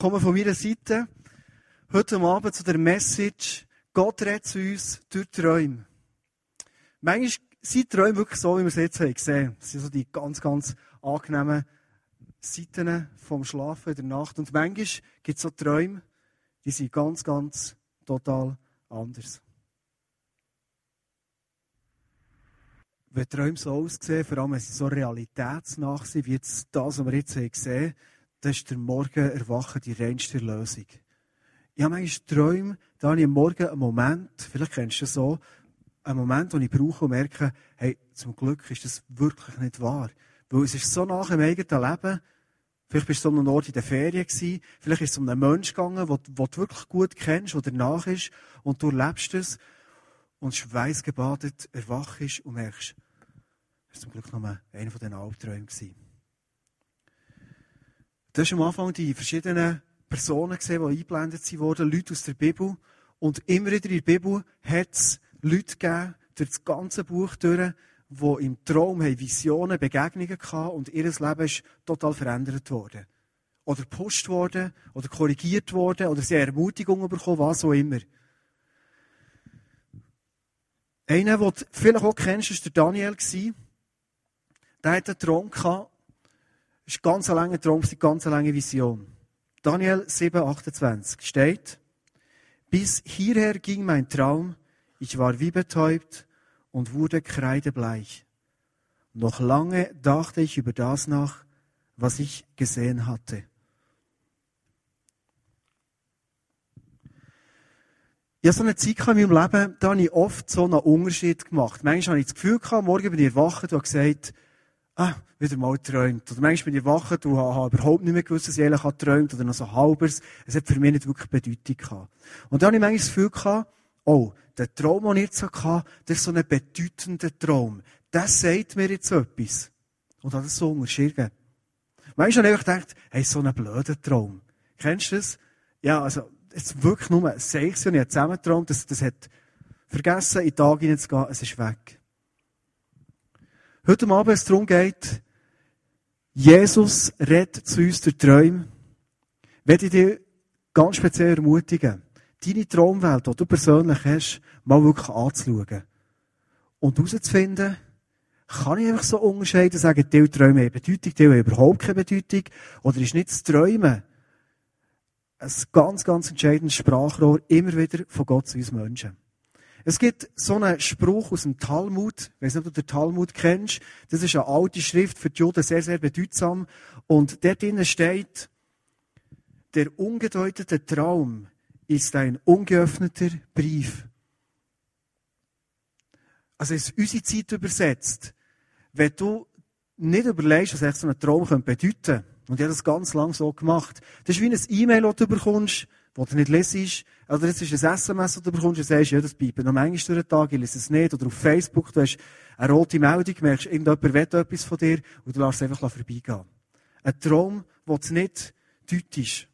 komme von meiner Seite heute Abend zu der Message, Gott redet zu uns durch Träume. Manchmal sind Träume wirklich so, wie wir es jetzt haben gesehen. Das sind so die ganz, ganz angenehmen Seiten vom Schlafen in der Nacht. Und manchmal gibt es so Träume, die sind ganz, ganz total anders. Wenn Träume so aussehen, vor allem wenn sie so realitätsnah sind, wie jetzt das, was wir jetzt gesehen haben, dann ist der Morgen erwachen die reinste Lösung. Ich habe manchmal Träume, da habe ich am Morgen einen Moment, vielleicht kennst du das so, einen Moment, wo ich brauche und merke, hey, zum Glück ist das wirklich nicht wahr. Weil es ist so nach dem eigenen Leben, vielleicht bist du an einem Ort in der Ferien gewesen, vielleicht ist es um einen Menschen gegangen, den, den du wirklich gut kennst, der danach ist, und du erlebst es, und schweißgebadet erwachst und merkst, das war zum Glück nur einer von diesen Albträumen. Du hast am Anfang die verschiedenen Personen gesehen, die eingeblendet wurden, Leute aus der Bibel. Und immer wieder in der Bibel hat es Leute gegeben, durch das ganze Buch durch, die im Traum Visionen, Begegnungen hatten und ihr Leben ist total verändert worden. Oder gepusht worden, oder korrigiert worden, oder sie haben Ermutigung bekommen, was auch immer. Einer, den du vielleicht auch kennst, war Daniel. Der hatte einen Traum Es war ganz langer Traum, eine ganz lange Vision. Daniel 7, 28 steht, bis hierher ging mein Traum, ich war wie betäubt und wurde kreidebleich. Noch lange dachte ich über das nach, was ich gesehen hatte. Habe so eine Zeit in meinem Leben, da habe ich oft so einen Unterschied gemacht. Manchmal habe ich das Gefühl gehabt, morgen bin ich erwacht und habe gesagt, ah, wieder mal geträumt. Oder manchmal bin ich erwacht und habe überhaupt nicht mehr gewusst, dass ich eigentlich geträumt oder noch so halbers. Es hat für mich nicht wirklich Bedeutung gehabt. Und dann habe ich manchmal das Gefühl gehabt, oh, der Traum, den ich jetzt hatte, das ist so ein bedeutender Traum. Das sagt mir jetzt etwas. Und habe das so unterschieden. Manchmal habe ich gedacht, hey, so ein blöder Traum. Kennst du das? Ja, also, jetzt wirklich nur und ich habe zusammengeträumt, das, das hat vergessen, in den Tag hineinzugehen, es ist weg. Heute Abend, es darum geht, Jesus redet zu uns durch Träume, werde ich dir ganz speziell ermutigen, deine Traumwelt, die du persönlich hast, mal wirklich anzuschauen. Und herauszufinden, kann ich einfach so unterscheiden, sagen, die Träume haben Bedeutung, die haben überhaupt keine Bedeutung, oder ist nicht das Träumen ein ganz, ganz entscheidendes Sprachrohr immer wieder von Gott zu uns Menschen. Es gibt so einen Spruch aus dem Talmud, ich weiß nicht, ob du den Talmud kennst, das ist eine alte Schrift für die Juden sehr, sehr bedeutsam, und dort drinnen steht, der ungedeutete Traum ist ein ungeöffneter Brief. Also ist unsere Zeit übersetzt. Wenn du nicht überlegst, was so ein Traum bedeuten könnte, und ich habe das ganz lang so gemacht. Das ist wie ein E-Mail, das du bekommst, das du nicht lesest. Oder das ist ein SMS, das du bekommst und sagst, ja, das bleibt noch manchmal durch den Tag, ich lese es nicht. Oder auf Facebook, du hast eine rote Meldung, merkst, irgendjemand will etwas von dir und du lässt es einfach vorbeigehen. Ein Traum, den du nicht deutest.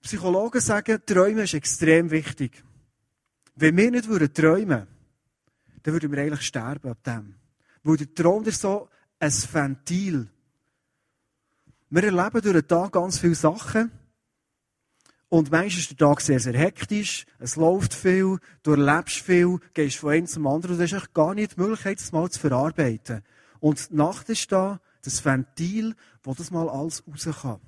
Psychologen sagen, Träumen ist extrem wichtig. Wenn wir nicht würden träumen, dann würden wir eigentlich sterben ab dem. Weil der Traum ist so ein Ventil. Wir erleben durch den Tag ganz viele Sachen. Und manchmal ist der Tag sehr, sehr hektisch. Es läuft viel. Du erlebst viel. Gehst von einem zum anderen. Und du hast gar nicht die Möglichkeit, das mal zu verarbeiten. Und die Nacht ist da, das Ventil, wo das mal alles raus kann.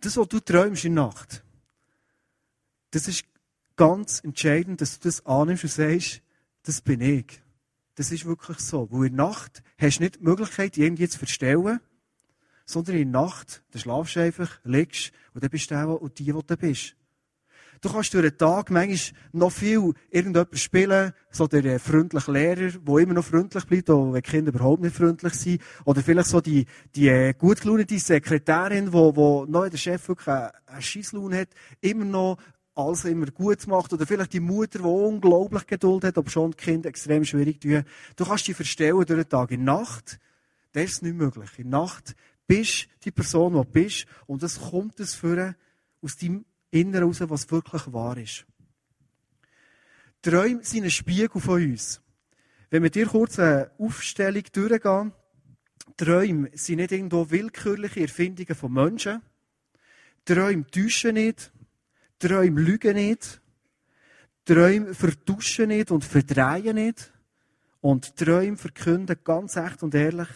Das, was du träumst in der Nacht, das ist ganz entscheidend, dass du das annimmst und sagst, das bin ich. Das ist wirklich so. Weil in der Nacht hast du nicht die Möglichkeit, irgendwie zu verstellen, sondern in der Nacht, da schlafst du einfach, liegst, und dann bist du auch und die, wo du bist. Du kannst durch den Tag manchmal noch viel irgendetwas spielen, so der äh, freundliche Lehrer, der immer noch freundlich bleibt, auch wenn die Kinder überhaupt nicht freundlich sind. Oder vielleicht so die, die äh, gut gelaunete Sekretärin, wo, wo noch der Chef wirklich einen Scheisslaune hat, immer noch alles immer gut macht. Oder vielleicht die Mutter, die unglaublich Geduld hat, aber schon die Kinder extrem schwierig tun. Du kannst dich verstellen durch den Tag. In der Nacht, das ist nicht möglich. In Nacht bist du die Person, die du bist. Und es kommt es für aus deinem Inneren heraus, was wirklich wahr ist. Träume sind ein Spiegel von uns. Wenn wir dir kurz eine Aufstellung durchgehen, Träume sind nicht irgendwo willkürliche Erfindungen von Menschen. Träume täuschen nicht. Träume lügen nicht. Träume vertuschen nicht und verdrehen nicht. Und Träume verkünden ganz echt und ehrlich,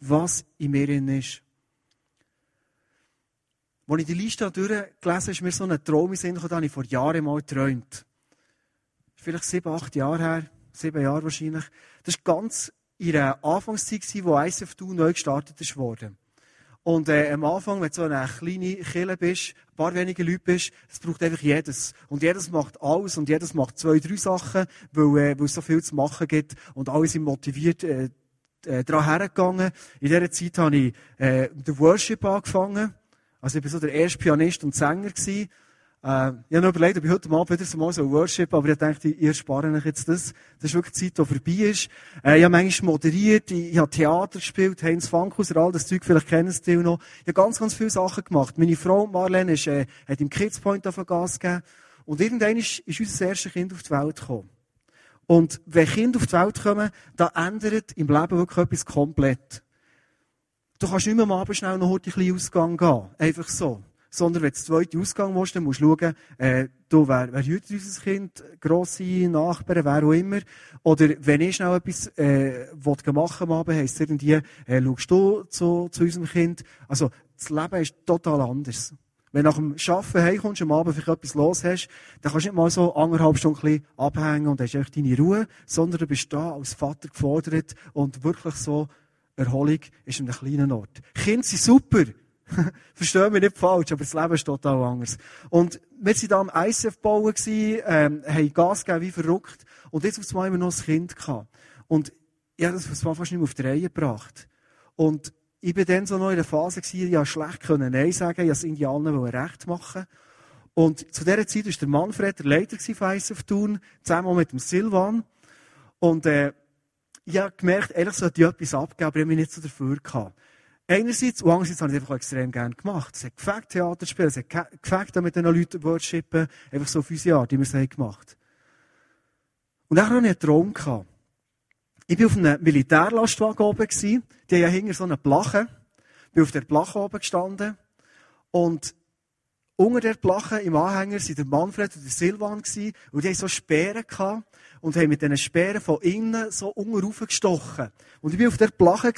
was in mir ist. Als ich die Liste durchgelesen habe, ist mir so ein Traum in Sinn habe ich vor Jahren mal geträumt. Ist vielleicht sieben, acht Jahre her, sieben Jahre wahrscheinlich. Das war ganz in der Anfangszeit, wo ISF2 neu gestartet wurde. Und äh, am Anfang, wenn du so eine kleine Kille bist, ein paar wenige Leute bist, es braucht einfach jedes. Und jedes macht alles und jedes macht zwei, drei Sachen, weil, äh, weil es so viel zu machen gibt und alle sind motiviert äh, äh, daran hergegangen. In dieser Zeit habe ich äh, den Worship angefangen. Also ich war so der erste Pianist und Sänger gewesen. Äh, ich habe noch überlegt, ob ich heute Abend wieder mal so Worship, aber ich dachte, ihr sparen euch jetzt das. Das ist wirklich die Zeit, die vorbei ist. Äh, ich habe manchmal moderiert, ich, ich habe Theater gespielt, Heinz Fankhauser, all das Zeug, vielleicht kennen Sie die noch. Ich habe ganz, ganz viele Sachen gemacht. Meine Frau Marlene ist, äh, hat im Kids Point auf Gas gegeben. Und irgendwann ist, ist unser erstes Kind auf die Welt gekommen. Und wenn Kinder auf die Welt kommen, da ändert im Leben wirklich etwas komplett. Du kannst nicht mehr am Abend schnell noch heute ein bisschen Ausgang gehen. Einfach so sondern wenn du den zweiten Ausgang musst, dann musst du schauen, äh, du, wer, wer hütet unser Kind, grosse Nachbarn, wer auch immer. Oder wenn ich schnell etwas äh, machen am Abend, heisst es irgendwie, äh, schaust du zu, zu unserem Kind. Also das Leben ist total anders. Wenn du nach dem Arbeiten heimkommst, am Abend vielleicht etwas los hast, dann kannst du nicht mal so anderthalb Stunden abhängen und hast echt deine Ruhe, sondern du bist da als Vater gefordert und wirklich so, Erholung ist an einem kleinen Ort. Kinder sind super. Verstehen mich nicht falsch, aber das Leben ist total anders. Und wir waren da am ICF bauen, ähm, haben Gas gegeben wie verrückt. Und jetzt auf einmal noch ein Kind gehabt. Und ich habe das war fast nicht mehr auf die Reihe gebracht. Und ich bin dann so noch in der Phase gewesen, ich schlecht können Nein sagen, ich wollte Indianer recht machen. Und zu dieser Zeit war der Manfred der Leiter von ICF Thun, zusammen mit dem Silvan. Und, äh, ich habe gemerkt, ehrlich sollte ich etwas abgeben, aber ich habe mich nicht so dafür gehabt. Einerseits, und andererseits habe ich es einfach extrem gerne gemacht. Es hat gefällt, Theater spielen, es hat gefällt, mit den Leuten worshipen, einfach so auf unsere Art, wie wir es haben gemacht. Und dann hatte ich einen Traum. Gehabt. Ich war auf einem Militärlastwagen oben, die haben ja hinter so einer Plache. Ich bin auf der Plache oben gestanden. Und unter der Plache im Anhänger waren der Manfred und der Silvan gewesen, und die hatten so Speeren gehabt und haben mit diesen Speeren von innen so unten gestochen. Und ich war auf der Plache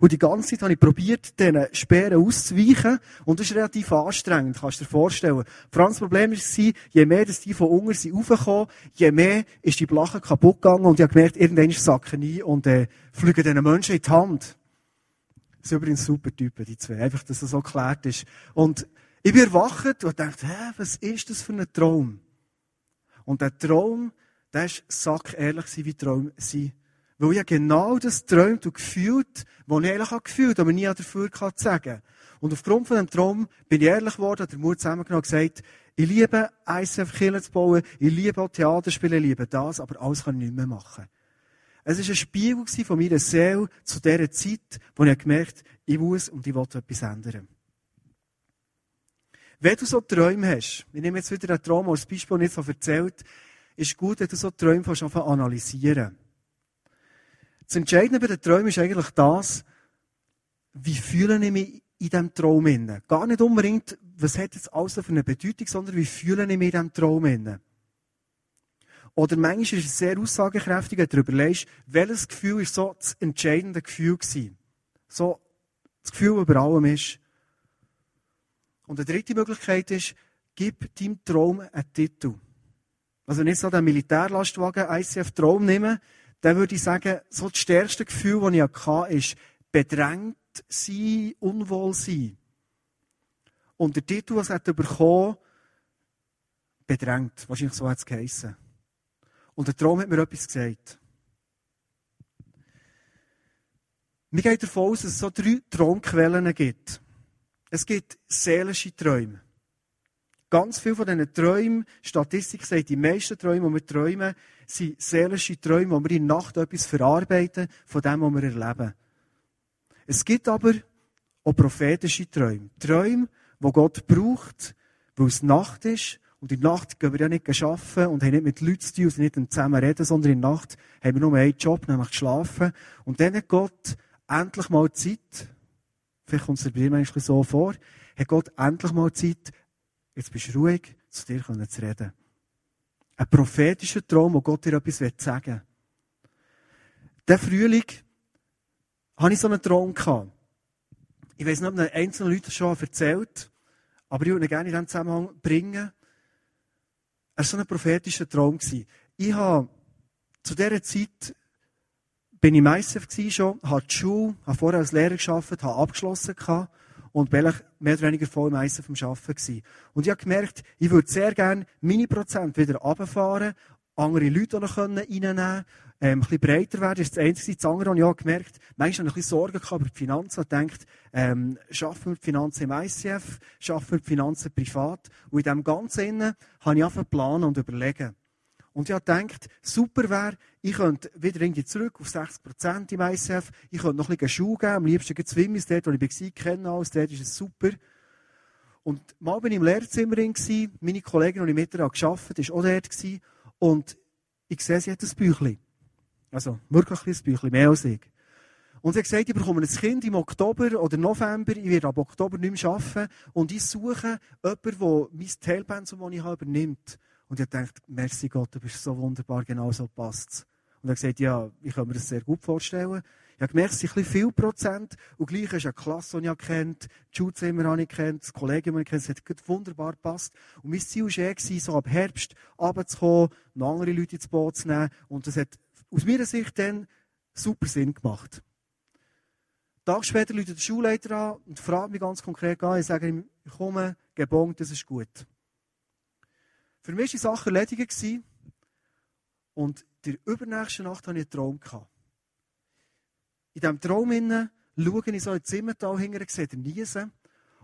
und die ganze Zeit habe ich probiert, diesen Speeren auszuweichen. Und das ist relativ anstrengend, kannst du dir vorstellen. Vor allem das Problem war, je mehr dass die von unten sind raufgekommen, je mehr ist die Plache kaputt gegangen und ich habe gemerkt, irgendwann sacken ein und äh, fliegen diesen Menschen in die Hand. Das sind übrigens super Typen, die zwei. Einfach, dass das so geklärt ist. Und ich bin erwacht und dachte, hä, was ist das für ein Traum? Und der Traum, der ist sackehrlich wie Traum sein. Weil ich genau das träumt und gefühlt, was ich habe gefühlt, aber nie dafür kann sagen. Und aufgrund von dem Traum bin ich ehrlich geworden, der Mut zusammengenommen und gesagt, ich liebe ICF Kirchen zu bauen, ich liebe auch Theater spielen, ich liebe das, aber alles kann ich nicht mehr machen. Es war ein Spiegel von meiner Seele zu dieser Zeit, wo ich gemerkt habe, ich muss und ich will etwas ändern. Wenn du so Träume hast, ich nehme jetzt wieder einen Traum als Beispiel, nicht so erzählt, ist gut, wenn du so Träume fast analysieren. Das Entscheidende bei den Träumen ist eigentlich das, wie fühle ich mich in diesem Traum inne? Gar nicht unbedingt, was hat jetzt alles für eine Bedeutung, sondern wie fühle ich mich in diesem Traum inne? Oder manchmal ist es sehr aussagekräftig, wenn du überlegst, welches Gefühl ist so das entscheidende Gefühl gewesen? So, das Gefühl, über allem ist. Und die dritte Möglichkeit ist, gib deinem Traum einen Titel. Also nicht so den Militärlastwagen ICF Traum nehmen, dann würde ich sagen, so das stärkste Gefühl, das ich hatte, ist bedrängt sein, unwohl sein. Und der Titel, was er bekommen bedrängt. Wahrscheinlich so hat es geheissen. Und der Traum hat mir etwas gesagt. Mir geht davon aus, dass es so drei Traumquellen gibt. Es gibt seelische Träume. Ganz viele von diesen Träumen, Statistik sagt, die meisten Träume, die wir träumen, sind seelische Träume, wo wir in der Nacht etwas verarbeiten von dem, was wir erleben. Es gibt aber auch prophetische Träume. Träume, die Gott braucht, weil es Nacht ist Und in der Nacht gehen wir ja nicht arbeiten und haben nicht mit Leuten zu tun nicht zusammen reden, sondern in der Nacht haben wir nur einen Job, nämlich schlafen. Und dann hat Gott endlich mal Zeit, vielleicht kommt es dir manchmal so vor, hat Gott endlich mal Zeit, jetzt bist du ruhig, zu dir zu reden. Ein prophetischer Traum, wo Gott dir etwas sagen will. Der Frühling hatte ich so einen Traum. Ich weiß nicht, ob einzelne Leute schon erzählt aber ich würde ihn gerne in diesem Zusammenhang bringen. Es war so ein prophetischer Traum. Ich habe zu dieser Zeit bin ich Meister schon, habe die Schule, habe vorher als Lehrer gearbeitet, habe abgeschlossen gehabt und bin mehr oder weniger voll Meister vom Arbeiten gewesen. Und ich habe gemerkt, ich würde sehr gerne meine Prozent wieder runterfahren, andere Leute noch reinnehmen können, ähm, ein bisschen breiter werden. Das ist das Einzige. Das andere habe ich auch gemerkt, manchmal habe ich ein bisschen Sorgen gehabt über die Finanzen und gedacht, ähm, schaffen wir die Finanzen im ICF, schaffen wir die Finanzen privat. Und in dem Ganzen habe ich angefangen planen und überlegen. Und ich habe gedacht, super wäre, ich könnte wieder irgendwie zurück auf 60% im ICF, ich könnte noch ein bisschen Schuhe geben, am liebsten gibt es Wimmis, dort, wo ich war, kennen alles, dort ist es super. Und mal bin ich im Lehrzimmer meine Kollegin, die ich mit ihr gearbeitet habe, war auch dort. Und ich sehe, sie hat ein Büchlein. Also wirklich ein Büchlein, mehr als ich. Und sie hat gesagt, ich bekomme ein Kind im Oktober oder November, ich werde ab Oktober nicht mehr arbeiten und ich suche jemanden, der mein Teilpensum, das ich habe, übernimmt. Und ich gedacht, merci Gott, du bist so wunderbar, genau so passt Und er hat gesagt, ja, ich kann mir das sehr gut vorstellen. Ich habe gemerkt, es sind ein bisschen viel Prozent. Und gleich ist eine Klasse, die ich kennt, die Schulzimmer habe ich kennt, das Kollegium habe ich kennt. Es hat wunderbar gepasst. Und mein Ziel war eh, so ab Herbst runterzukommen, noch andere Leute ins Boot zu nehmen. Und das hat aus meiner Sicht dann super Sinn gemacht. Tag später läutet der Schulleiter an und fragt mich ganz konkret an. Ich sage ihm, ich komme, gebongt, das ist gut. Für mich war die Sache erledigt. Und in der übernächsten Nacht hatte ich einen Traum. In diesem Traum schaue ich so in Zimmertal hinterher, sehe den Niesen.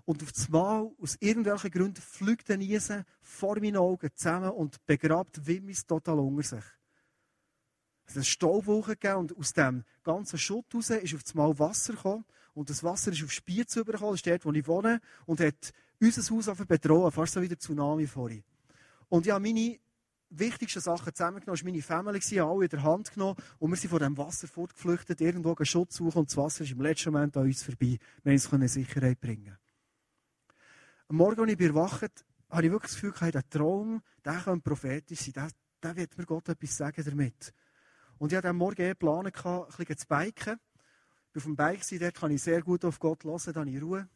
Und auf das Mal, aus irgendwelchen Gründen, fliegt der Niesen vor meinen Augen zusammen und begrabt Wimmis total unter sich. Es hat eine Staubwolke gegeben und aus dem ganzen Schutt raus ist auf das Mal Wasser gekommen. Und das Wasser ist auf Spiez übergekommen, das ist dort, wo ich wohne, und hat unser Haus bedroht, fast so wie der Tsunami vorhin. Und ich habe meine wichtigsten Sachen zusammengenommen, war meine Family, alle in der Hand genommen und wir sind von dem Wasser fortgeflüchtet, irgendwo einen Schutz suchen und das Wasser ist im letzten Moment an uns vorbei. Wir uns in Sicherheit bringen. Am Morgen, als ich erwacht habe ich wirklich das Gefühl, gehabt, der Traum, der könnte prophetisch sein, der, der wird mir Gott etwas sagen damit. Und ich hatte am Morgen eh geplant, ein bisschen zu biken. Auf dem Bike dort kann ich sehr gut auf Gott hören, dann in Ruhe.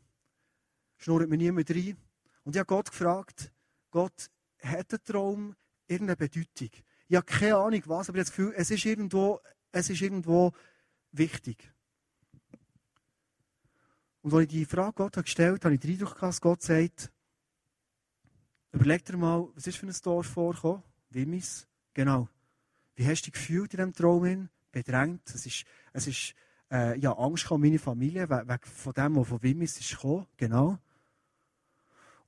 Schnurrt mir niemand rein. Und ich habe Gott gefragt, Gott, hat der Traum irgendeine Bedeutung? Ich habe keine Ahnung was, aber ich habe das Gefühl, es ist irgendwo, es ist irgendwo wichtig. Und als ich die Frage Gott gestellt habe, habe ich den Eindruck gehabt, dass Gott sagt, überleg dir mal, was ist für ein Dorf vorgekommen? Wimmis? Genau. Wie hast du dich gefühlt in diesem Traum? Bedrängt? Es ist, es ist äh, ja, Angst um meine Familie, wegen von dem, was von Wimmis ist gekommen. Genau.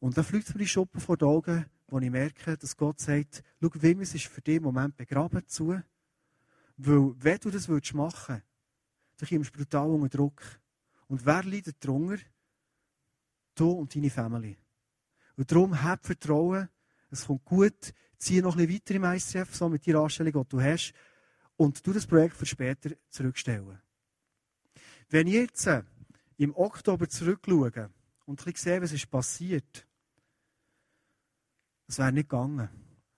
Und dann fliegt mir die Schuppen vor den Augen, wo ich merke, dass Gott sagt, schau, Wimmis ist für dich Moment begraben zu. Weil, wenn du das machen würdest, dann kommst du brutal unter Druck. Und wer leidet darunter? Du und deine Familie. Und darum hab Vertrauen, es kommt gut, zieh noch ein bisschen weiter im ICF, so mit der Anstellung, die du hast, und du das Projekt für später zurückstellen. Wenn ich jetzt äh, im Oktober zurückschaue und ein bisschen sehe, was ist passiert, es wäre nicht gegangen.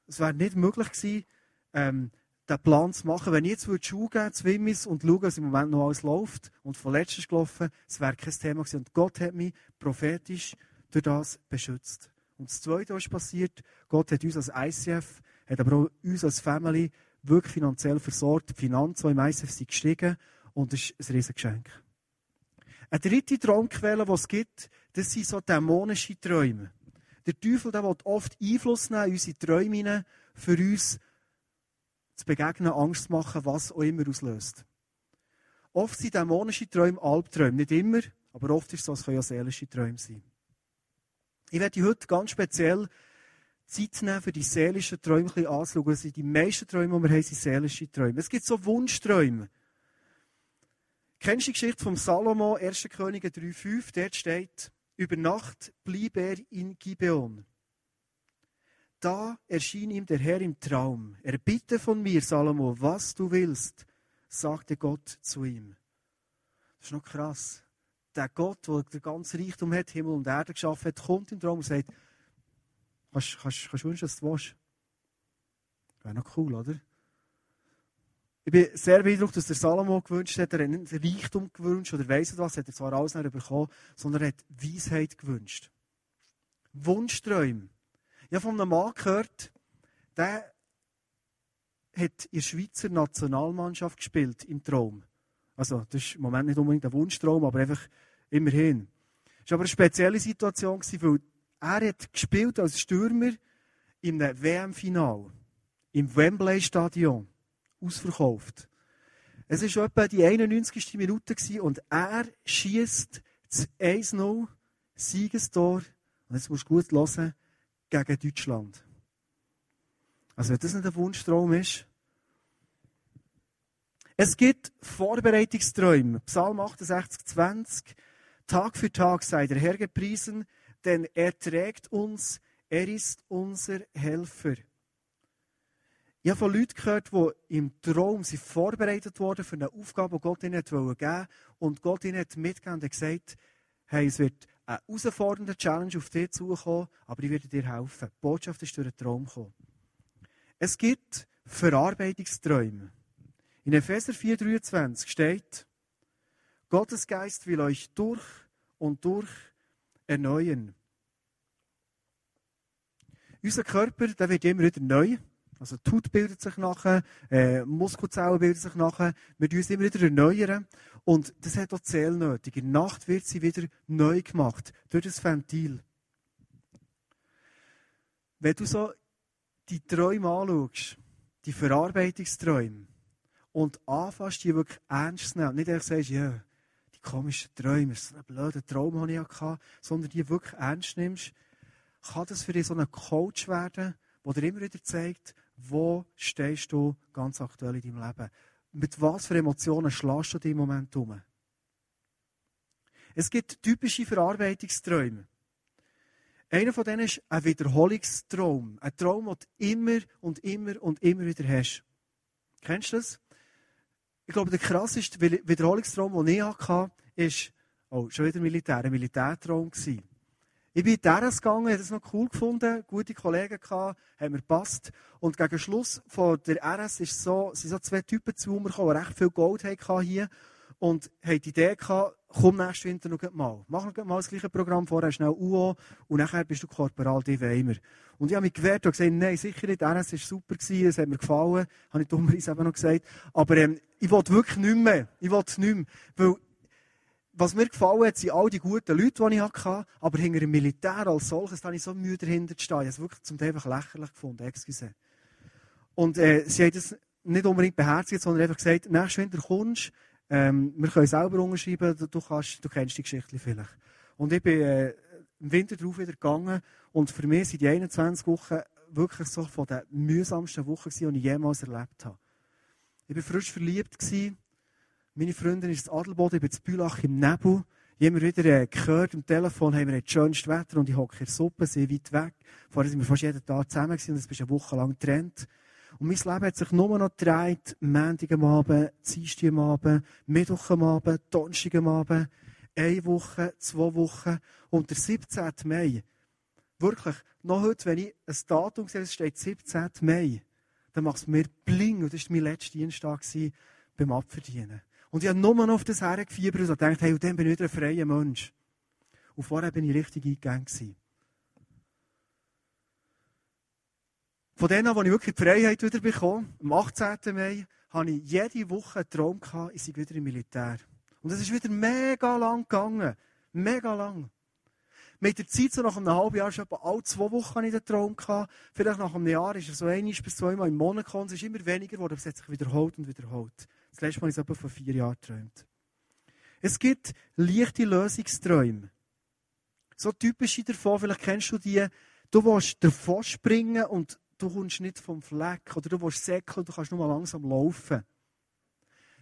Es wäre nicht möglich gewesen, ähm, den Plan zu machen. Wenn ich jetzt würde Schuhe geben zu Wimmis und schauen, was im Moment noch alles läuft und von letztes gelaufen, es wäre kein Thema gewesen. Und Gott hat mich prophetisch durch das beschützt. Und das Zweite, was passiert, Gott hat uns als ICF, hat aber auch uns als Family wirklich finanziell versorgt. Die Finanzen im ICF sind gestiegen und das ist ein Riesengeschenk. Eine dritte Traumquelle, die es gibt, das sind so dämonische Träume. Der Teufel der will oft Einfluss nehmen unsere Träume für uns zu begegnen, Angst zu machen, was auch immer auslöst. Oft sind dämonische Träume Albträume. Nicht immer, aber oft ist es so, es können ja seelische Träume sein. Ich werde heute ganz speziell Zeit nehmen, für die seelischen Träume ein anzuschauen. Also die meisten Träume, die wir haben, sind seelische Träume. Es gibt so Wunschträume. Kennst du die Geschichte vom Salomo, 1. Könige 3,5? Dort steht, über Nacht blieb er in Gibeon. Da erschien ihm der Herr im Traum. Er bitte von mir, Salomo, was du willst, sagte Gott zu ihm. Das ist noch krass. Der Gott, der den ganzen Reichtum hat, Himmel und Erde geschaffen hat, kommt im Traum und sagt, kannst, du wünschen, was du willst? Wäre noch cool, oder? Ich bin sehr beeindruckt, dass der Salomo gewünscht hat, er hat nicht Reichtum gewünscht oder weiss was, hat er zwar alles nicht bekommen, sondern er hat Weisheit gewünscht. Wunschträume. Ich habe von einem Mann gehört, der hat in der Schweizer Nationalmannschaft gespielt, im Traum. Also, das ist im Moment nicht unbedingt ein Wunschtraum, aber einfach immerhin. Es war aber eine spezielle Situation, weil er hat gespielt als Stürmer in einem WM-Final. Im Wembley-Stadion ausverkauft. Es war etwa die 91. Minute und er schießt das 1-0 Siegestor, und jetzt musst du gut hören, gegen Deutschland. Also wenn das nicht ein Wunschtraum ist. Es gibt Vorbereitungsträume. Psalm 68, 20. Tag für Tag sei der Herr gepriesen, denn er trägt uns, er ist unser Helfer. Ich habe von Leuten gehört, die im Traum sind vorbereitet wurden für eine Aufgabe, die Gott ihnen geben wollte. Und Gott ihnen hat mitgegeben und gesagt, hey, es wird eine herausfordernde Challenge auf dich zukommen, aber ich werde dir helfen. Die Botschaft ist durch den Traum gekommen. Es gibt Verarbeitungsträume. In Epheser 4,23 steht, Gottes Geist will euch durch und durch erneuern. Unser Körper, der wird immer wieder neu. Also die Haut bildet sich nachher, äh, Muskelzellen bilden sich nachher. Wir tun uns immer wieder erneuern. Und das hat auch Zähl nötig. In der Nacht wird sie wieder neu gemacht. Durch das Ventil. Wenn du so die Träume anschaust, die Verarbeitungsträume, und anfängst, die wirklich ernst zu nehmen, nicht einfach sagst, ja, die komischen Träume, so einen blöden Traum hatte ich ja gehabt, sondern die wirklich ernst nimmst, kann das für dich so ein Coach werden, der dir immer wieder zeigt, wo stehst du ganz aktuell in deinem Leben? Mit was für Emotionen schlägst du dich im Moment um? Es gibt typische Verarbeitungsträume. Einer von denen ist ein Wiederholungstraum. Ein Traum, den du immer und immer und immer wieder hast. Kennst du das? Ich glaube, der krasseste Wiederholungstraum, den ich hatte, ist, oh, schon wieder Militär, ein Militärtraum gewesen. Ich bin RS gegangen, habe das noch cool gefunden, gute Kollegen gehabt, haben mir gepasst. Und gegen Schluss von der RS ist so, sind so zwei Typen zu mir gekommen, die recht viel Gold hatten hier. Und haben die Idee gehabt, komm nächsten Winter noch mal. Mach noch mal das gleiche Programm, vorher schnell UO, und nachher bist du Korporal, die Weimer. Und ich habe mich gewehrt und gesagt, nein, sicher nicht, RS war super, es hat mir gefallen, habe ich dummerweise eben noch gesagt. Aber, ähm, ich wollte wirklich nicht mehr. Ich wollte nicht mehr. Weil, was mir gefallen hat, sind all die guten Leute, die ich hatte, aber hinter dem Militär als solches, da habe ich so Mühe dahinter zu stehen. Ich habe es wirklich zum Teil einfach lächerlich gefunden, excuse. Und äh, sie haben das nicht unbedingt beherzigt, sondern einfach gesagt, nächstes Winter kommst, ähm, wir können selber unterschreiben, du, kannst, du kennst die Geschichte vielleicht. Und ich bin äh, im Winter darauf wieder gegangen und für mich sind die 21 Wochen wirklich so von den mühsamsten Wochen, die ich jemals erlebt habe. Ich war frisch verliebt, gewesen, meine Freundin ist in Adelboden, ich bin in Bülach im Nebel. Ich habe wieder äh, gehört, am Telefon haben wir das schönste Wetter und ich hocke der Suppe, sehr weit weg. Vorher sind wir fast jeden Tag zusammen und es bist eine Woche lang getrennt. Und mein Leben hat sich nur noch gedreht, Montag am Abend, Dienstag am Abend, Mittwoch am Abend, Donnerstag am Abend, eine Woche, zwei Wochen und der 17. Mai. Wirklich, noch heute, wenn ich ein Datum sehe, es steht 17. Mai, dann macht es mir bling und das war mein letzter Dienstag beim Abverdienen. Und ich habe nur noch auf das hergefiebert und gedacht, hey, dann bin ich wieder ein freier Mensch. Und vorher bin ich richtig eingegangen. Von denen, wo ich wirklich die Freiheit wieder bekomme, am 18. Mai, habe ich jede Woche einen Traum gehabt, ich sei wieder im Militär. Und es ist wieder mega lang gegangen. Mega lang. Mit der Zeit, so nach einem halben Jahr, schon etwa alle zwei Wochen hatte ich den Traum gehabt. Vielleicht nach einem Jahr ist er so einmal bis zweimal im Monat gekommen. Es ist immer weniger geworden, aber es hat sich wiederholt und wiederholt. Das letzte Mal ich es etwa vor vier Jahren geträumt. Es gibt leichte Lösungsträume. So typische davon, vielleicht kennst du die, du willst davon springen und du kommst nicht vom Fleck oder du willst säckeln, du kannst nur mal langsam laufen.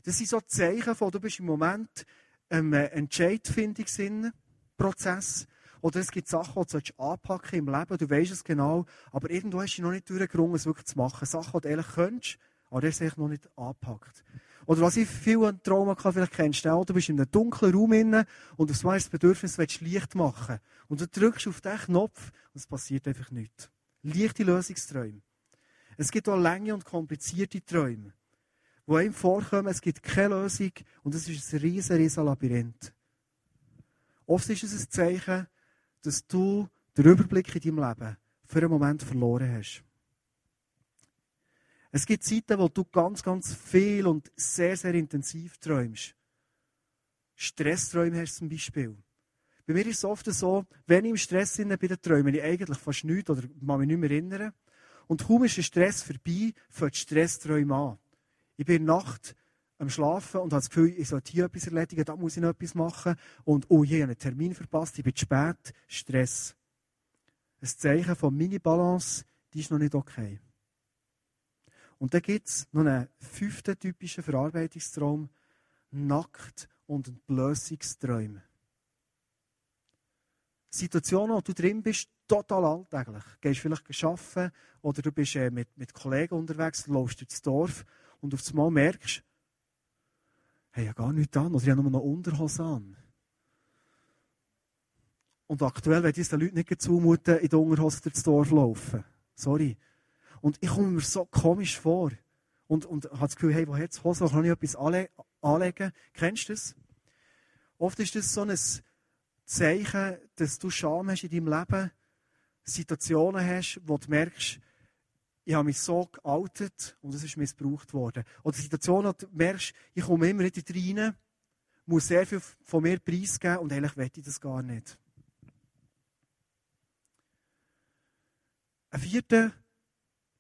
Das sind so Zeichen von, du bist im Moment im Entscheidfindungsprozess Oder es gibt Sachen, die du anpacken im Leben, du weißt es genau, aber irgendwo hast du noch nicht durchgerungen, es wirklich zu machen. Sachen, die du ehrlich könntest, aber der ist noch nicht angepackt. Oder was ich viel an Trauma hatte, vielleicht kennst du auch, du bist in einem dunklen Raum inne und du hast das Bedürfnis, du Licht machen. Und du drückst auf den Knopf und es passiert einfach nichts. Leichte Lösungsträume. Es gibt auch lange und komplizierte Träume, wo einem vorkommen, es gibt keine Lösung und es ist ein riesen, riesen Labyrinth. Oft ist es ein Zeichen, dass du den Überblick in deinem Leben für einen Moment verloren hast. Es gibt Zeiten, wo du ganz, ganz viel und sehr, sehr intensiv träumst. Stressträume hast du zum Beispiel. Bei mir ist es oft so, wenn ich im Stress bin, träume ich eigentlich fast nichts oder kann mich nicht mehr erinnern. Und kaum ist der Stress vorbei, fängt Stressträume an. Ich bin Nacht am Schlafen und habe das Gefühl, ich sollte hier etwas erledigen, da muss ich noch etwas machen. Und oh, je, ich habe einen Termin verpasst, ich bin zu spät. Stress. Ein Zeichen von Mini-Balance, die ist noch nicht okay. Und dann gibt es noch einen fünften typischen Verarbeitungstraum, Nackt- und Entblößungsträume. Situationen, wo du drin bist, total alltäglich. Du gehst vielleicht arbeiten oder du bist äh, mit, mit Kollegen unterwegs, läufst durchs Dorf und auf einmal merkst, hey, ich habe gar nichts an oder ich habe nur noch Unterhose an. Und aktuell werde ich den Leuten nicht zumuten, in der Unterhose durchs Dorf laufen. Sorry. Und ich komme mir so komisch vor. Und, und habe das Gefühl, hey, wo hat Hose? Kann ich etwas anle anlegen? Kennst du das? Oft ist das so ein Zeichen, dass du Scham hast in deinem Leben, Situationen hast, wo du merkst, ich habe mich so geoutet und es ist missbraucht worden. Oder Situationen, wo du merkst, ich komme immer nicht rein, muss sehr viel von mir preisgeben und eigentlich will ich das gar nicht. Ein vierter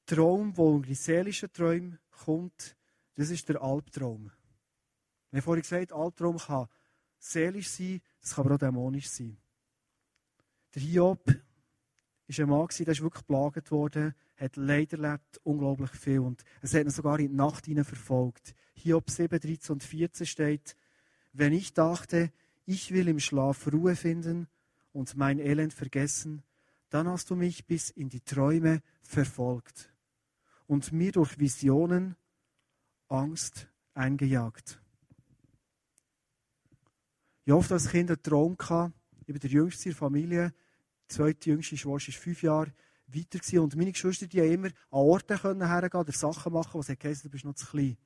Traum, der in die seelischen Träume kommt, das ist der Albtraum. Ich habe vorhin gesagt, Albtraum kann seelisch sein, es kann aber auch dämonisch sein. Der Hiob war ein Mann, der ist wirklich geplagt worden, hat Leid erlebt, unglaublich viel. Und es hat ihn sogar in die Nacht hinein verfolgt. Hiob 7, 13 und 14 steht, wenn ich dachte, ich will im Schlaf Ruhe finden und mein Elend vergessen, dann hast du mich bis in die Träume verfolgt und mir durch Visionen Angst eingejagt. Ich oft als Kind einen Traum gehabt, bin der jüngste Familie, die zweite jüngste Schwester war fünf Jahre weiter gewesen. und meine Geschwister, die immer an Orte hergehen oder Sachen machen, sie gesagt du bist noch zu klein.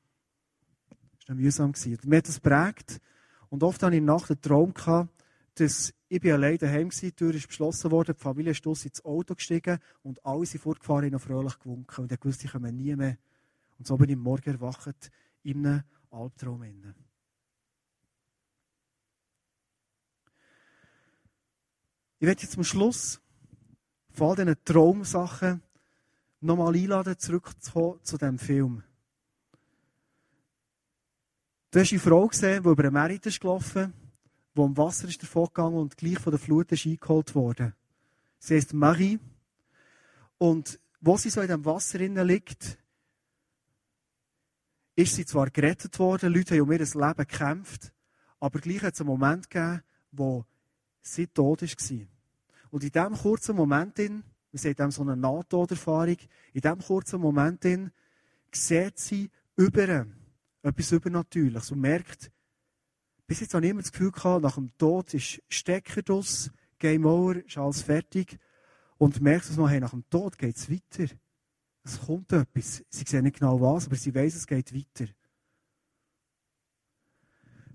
Das war mühsam. Gewesen. Mir hat das prägt. Und oft hatte ich in der Nacht einen Traum gehabt, dass ich bin allein daheim war, die Tür ist beschlossen worden, die Familie ist ins Auto gestiegen und alle sind fortgefahren und fröhlich gewunken. Und ich wusste, ich komme nie mehr. Und so bin ich morgen erwacht in einem Albtraum. Ich werde jetzt zum Schluss von all diesen Traumsachen nochmal einladen, zurückzukommen zu diesem Film. Du hast eine Frau gesehen, die über einen Merit ist gelaufen wo im Wasser ist davongegangen und gleich von der Flut ist eingeholt worden. Sie heißt Marie. Und wo sie so in dem Wasser liegt, ist sie zwar gerettet worden, Leute haben um ihr Leben gekämpft, aber gleich hat es einen Moment gegeben, wo sie tot war. Und in diesem kurzen Moment, wir sehen dem so eine Nahtoderfahrung, in diesem kurzen Moment sieht sie über etwas Übernatürliches und merkt, bis jetzt ich immer das Gefühl gehabt, nach dem Tod ist Stecker draus, Game Over, ist alles fertig. Und merkst du hey, nach dem Tod geht es weiter. Es kommt etwas. Sie sehen nicht genau was, aber sie wissen, es geht weiter.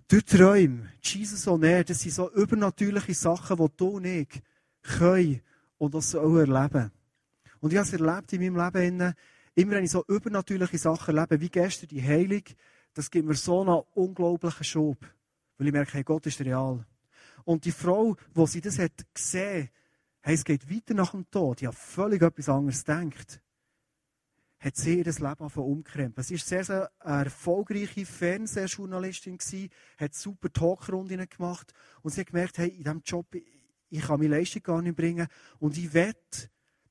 Durch Träume, Jesus on Air, das sind so übernatürliche Sachen, die du und ich können und das auch erleben. Und ich habe es erlebt in meinem Leben, immer wenn ich so übernatürliche Sachen erlebe, wie gestern die Heilung, das gibt mir so einen unglaublichen Schub. Weil ich merke, hey, Gott ist real. Und die Frau, wo sie das hat gesehen, hey, es geht weiter nach dem Tod, die hat völlig etwas anderes gedacht, hat sie ihr Leben angefangen umkrempeln. Sie war sehr, sehr erfolgreiche Fernsehjournalistin gewesen, hat super Talkrunden gemacht und sie hat gemerkt, hey, in diesem Job, ich kann meine Leistung gar nicht bringen und ich will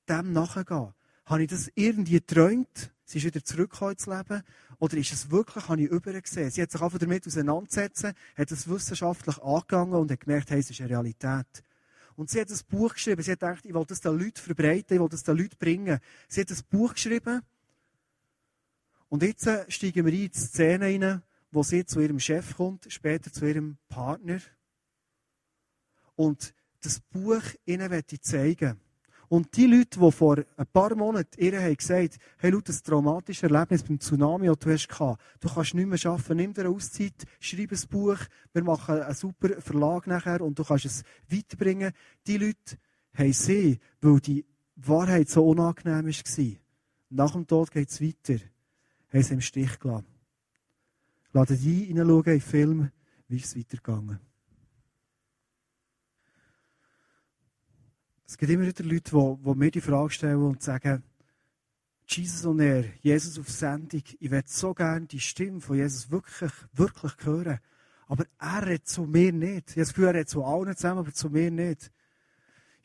dem nachgehen. Habe ich das irgendwie geträumt? Sie ist wieder zurückgekommen ins Leben? Oder ist es wirklich, habe ich übergesehen? Sie hat sich einfach damit auseinandersetzen, hat es wissenschaftlich angegangen und hat gemerkt, hey, es ist eine Realität. Und sie hat ein Buch geschrieben. Sie hat gedacht, ich will das den Leuten verbreiten, ich will das den Leuten bringen. Sie hat ein Buch geschrieben. Und jetzt äh, steigen wir in die Szene rein, wo sie zu ihrem Chef kommt, später zu ihrem Partner. Und das Buch ihnen zeigen und die Leute, die vor ein paar Monaten ihr haben gesagt hey, schau, das traumatische Erlebnis beim Tsunami, das du hast gehabt, du kannst nicht mehr arbeiten, nimm dir eine Auszeit, schreib ein Buch, wir machen einen super Verlag nachher und du kannst es weiterbringen. Die Leute haben sie, weil die Wahrheit so unangenehm war, nach dem Tod geht es weiter, haben sie im Stich gelassen. Laden die hineinschauen in den Film, wie ist es weitergegangen. Es gibt immer wieder Leute, die, die mir die Frage stellen und sagen, Jesus und er, Jesus auf Sendung, ich will so gerne die Stimme von Jesus wirklich, wirklich hören. Aber er redet zu mir nicht. Ich habe das Gefühl, er redet zu allen zusammen, aber zu mir nicht.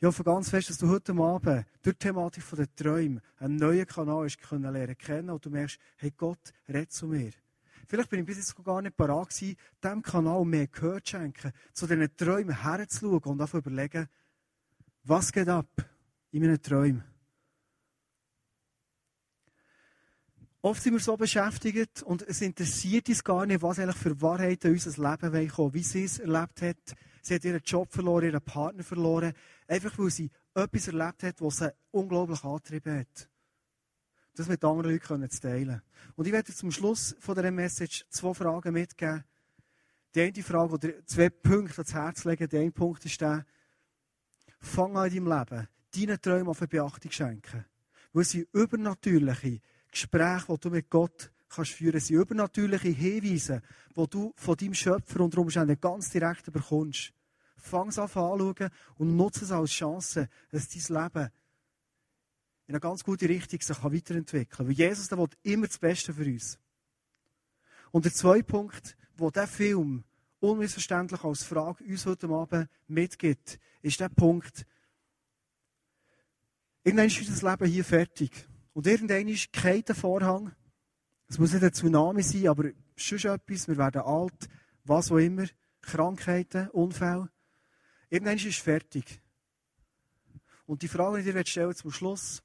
Ich hoffe ganz fest, dass du heute Abend durch die Thematik der Träume einen neuen Kanal hast können lernen kennen und du merkst, hey, Gott redet zu mir. Vielleicht bin ich bis jetzt gar nicht parat gewesen, diesem Kanal mehr Gehör zu schenken, zu diesen Träumen herzuschauen und einfach überlegen, was geht ab in meinen Träumen? Oft sind wir so beschäftigt und es interessiert uns gar nicht, was eigentlich für Wahrheiten in unser Leben kommen wie sie es erlebt hat. Sie hat ihren Job verloren, ihren Partner verloren, einfach weil sie etwas erlebt hat, was sie unglaublich angetrieben hat. Das mit anderen Leuten zu teilen. Und ich werde zum Schluss von dieser Message zwei Fragen mitgeben. Die eine Frage oder zwei Punkte ans Herz legen. Der eine Punkt ist der, fang an in deinem Leben, deinen Träumen auf Beachtung schenken. Weil sie übernatürliche Gespräche, die du mit Gott kannst führen, sind übernatürliche Hinweise, die du von deinem Schöpfer unter Umständen ganz direkt bekommst. Fang es an anzuschauen und nutze es als Chance, dass dein Leben in eine ganz gute Richtung sich weiterentwickeln kann. Weil Jesus der will immer das Beste für uns. Und der zweite Punkt, wo der Film unmissverständlich als Frage uns heute Abend mitgibt, ist der Punkt, irgendwann ist unser Leben hier fertig. Und irgendwann ist kein Vorhang. Es muss nicht ein Tsunami sein, aber schon etwas. Wir werden alt, was auch immer. Krankheiten, Unfälle. Irgendwann ist es fertig. Und die Frage, die ich dir stellen zum Schluss,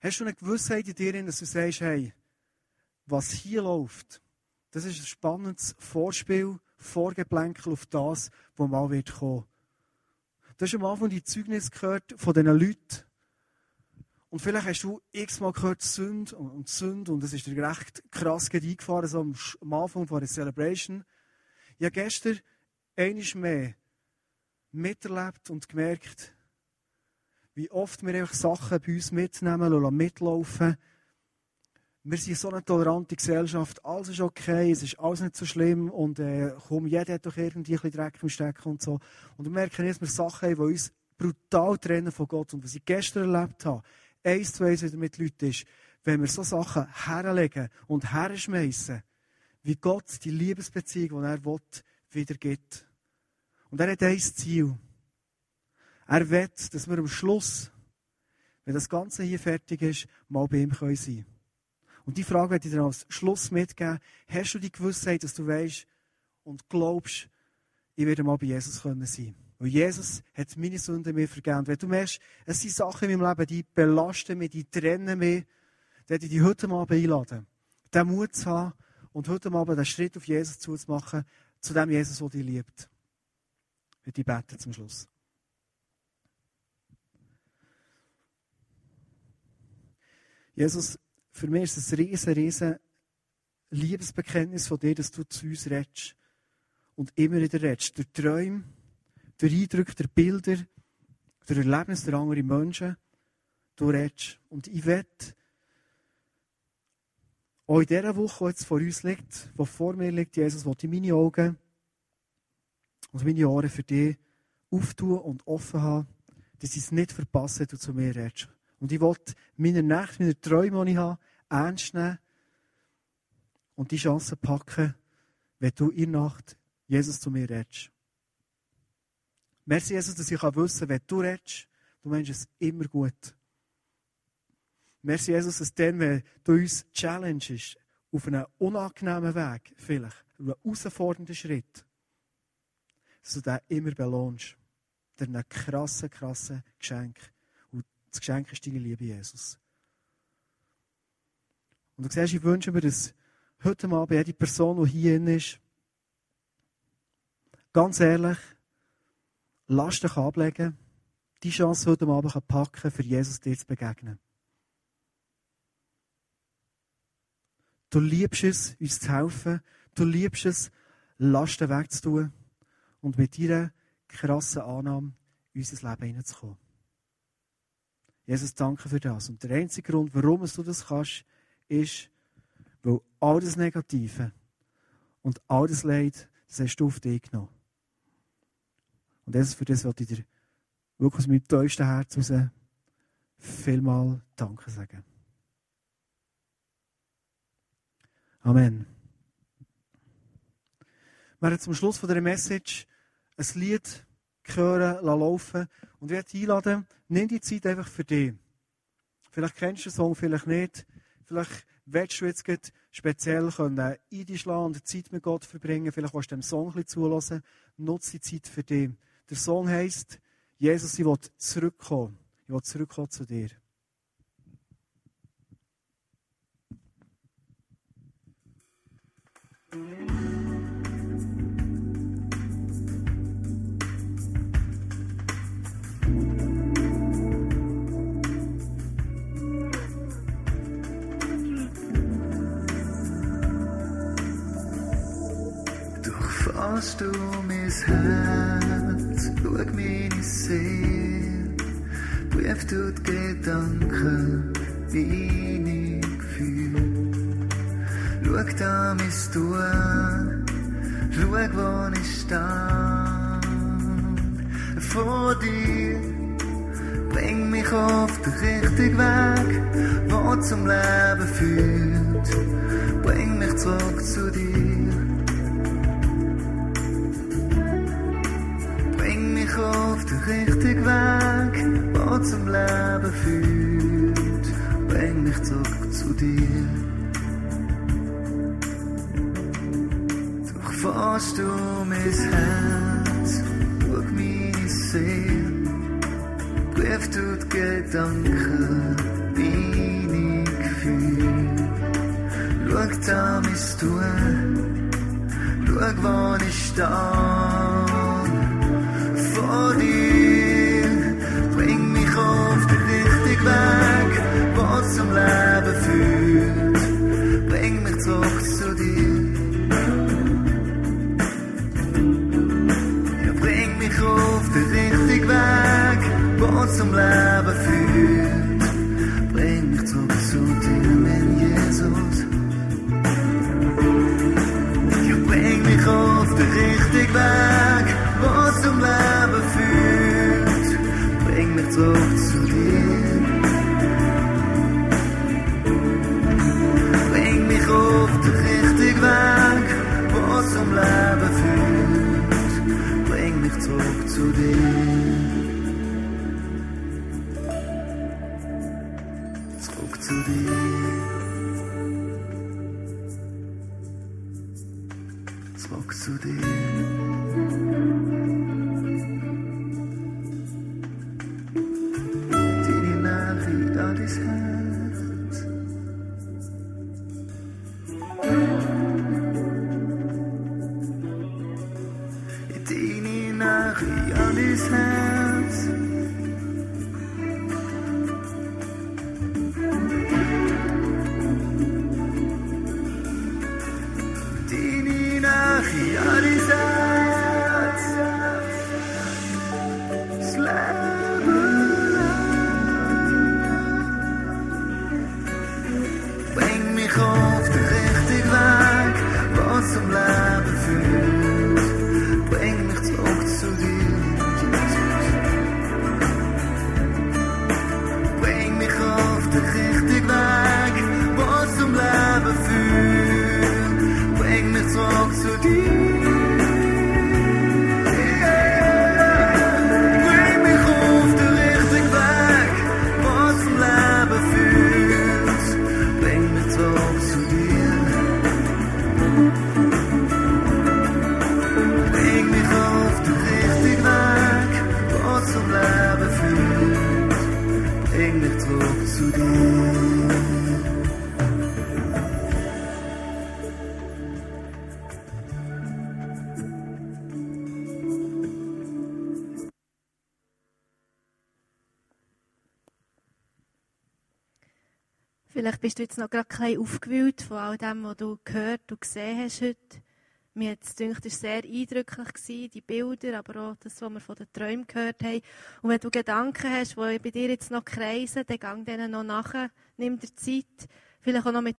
hast du eine Gewissheit in dir, dass du sagst, hey, was hier läuft, das ist ein spannendes Vorspiel, Vorgeplänkel auf das, was mal wird kommen. Du hast am Anfang die Zeugnis gehört von diesen Leuten. Und vielleicht hast du x-mal gehört Sünd und Sünd und es ist dir recht krass eingefahren, so am Anfang von der Celebration. Habe gestern einiges mehr miterlebt und gemerkt, wie oft wir einfach Sachen bei uns mitnehmen mitlaufen wir sind so eine tolerante Gesellschaft, alles ist okay, es ist alles nicht so schlimm und äh, komm, jeder hat doch irgendwie ein bisschen Dreck im Stecken und so. Und wir merken jetzt, wir Sachen haben, die uns brutal trennen von Gott. Und was ich gestern erlebt habe, eins zu eins wieder mit Leuten ist, wenn wir so Sachen herlegen und herschmeißen, wie Gott die Liebesbeziehung, die er will, wieder gibt. Und er hat ein Ziel. Er will, dass wir am Schluss, wenn das Ganze hier fertig ist, mal bei ihm sein können. Und die Frage werde ich dir als Schluss mitgeben. Hast du die Gewissheit, dass du weißt und glaubst, ich werde mal bei Jesus sein können Weil Jesus hat meine Sünden mir vergeben. Wenn du merkst, es sind Sachen in meinem Leben, die belasten mich, die trennen mich, dann werde ich dich heute Abend einladen, den Mut zu haben und heute Abend den Schritt auf Jesus zuzumachen, zu dem Jesus, der dich liebt. Ich werde beten zum Schluss. Jesus, für mich ist es ein riesen, riesen Liebesbekenntnis von dir, dass du zu uns redest. Und immer wieder redest. Durch Träume, durch Eindrücke, durch Bilder, durch Erlebnisse der anderen Menschen. Du redest. Und ich wette, auch in dieser Woche, die jetzt vor uns liegt, die vor mir liegt, Jesus, will ich meine Augen und meine Ohren für dich auftun und offen haben, dass ich es nicht verpasse, du zu mir redest. Und ich will meine Nächte, meine Träume, die ich habe, ernst nehmen und die Chance packen, wenn du in der Nacht Jesus zu mir redest. Merci, Jesus, dass ich wissen kann, wenn du redest, du meinst es immer gut. Merci, Jesus, dass dann, wenn du uns challenges, auf einem unangenehmen Weg, vielleicht, einen herausfordernden Schritt, dass du den immer belohnst. dir ein krasses, krasses Geschenk. Das Geschenk ist deine Liebe, Jesus. Und du siehst, ich wünsche mir, dass heute Abend jede Person, die hier ist, ganz ehrlich, lass dich ablegen, die Chance heute Abend packen für Jesus dir zu begegnen. Du liebst es, uns zu helfen. Du liebst es, Lasten wegzutun und mit deiner krassen Annahme in unser Leben hineinzukommen. Jesus, danke für das. Und der einzige Grund, warum du das kannst, ist, weil all das Negative und all das Leid, das hast du auf dich genommen. Und Jesus, für das wollte ich dir wirklich aus meinem tiefsten Herz heraus vielmal Danke sagen. Amen. Wir haben zum Schluss von dieser Message ein Lied hören, laufen und ich möchte einladen, nimm die Zeit einfach für dich. Vielleicht kennst du den Song, vielleicht nicht. Vielleicht willst du jetzt speziell können in die schlagen und Zeit mit Gott verbringen. Vielleicht willst du dem Song ein bisschen zulassen. Nutze die Zeit für dich. Der Song heisst, Jesus, ich will zurückkommen. Ich will zurückkommen zu dir. Durchfasst du mein Herz, schau meine Seele, prüf du die Gedanken, meine Gefühle. Schau da mein Tun, schau, wo ich stehe. Vor dir, bring mich auf den richtigen Weg, wo zum Leben führt. Bring mich zurück zu dir. Mich auf den richtigen Weg, wo zum Leben führt. Bring mich zurück zu dir. Durchforst du mein Herz, schau meine Seele, prüf du die Gedanken, meine Gefühle. Schau da mein Tun, schau, wo ich stehe Weg, wo zum Leben führt. Bring mich zurück zu dir. Ja, bring mich auf den richtigen Weg, wo zum Leben führt. Bring mich zurück zu dir, mein Jesus. Ja, bring mich auf den richtigen Weg, wo zum Leben führt. Bring mich zurück zu dir. Bist du jetzt noch gerade ein aufgewühlt von all dem, was du gehört und gesehen hast heute. Mir hat es gedacht, es sehr eindrücklich, gewesen, die Bilder, aber auch das, was wir von den Träumen gehört haben. Und wenn du Gedanken hast, die bei dir jetzt noch kreisen, dann gang denen noch nachher, nimm dir Zeit, vielleicht auch noch mit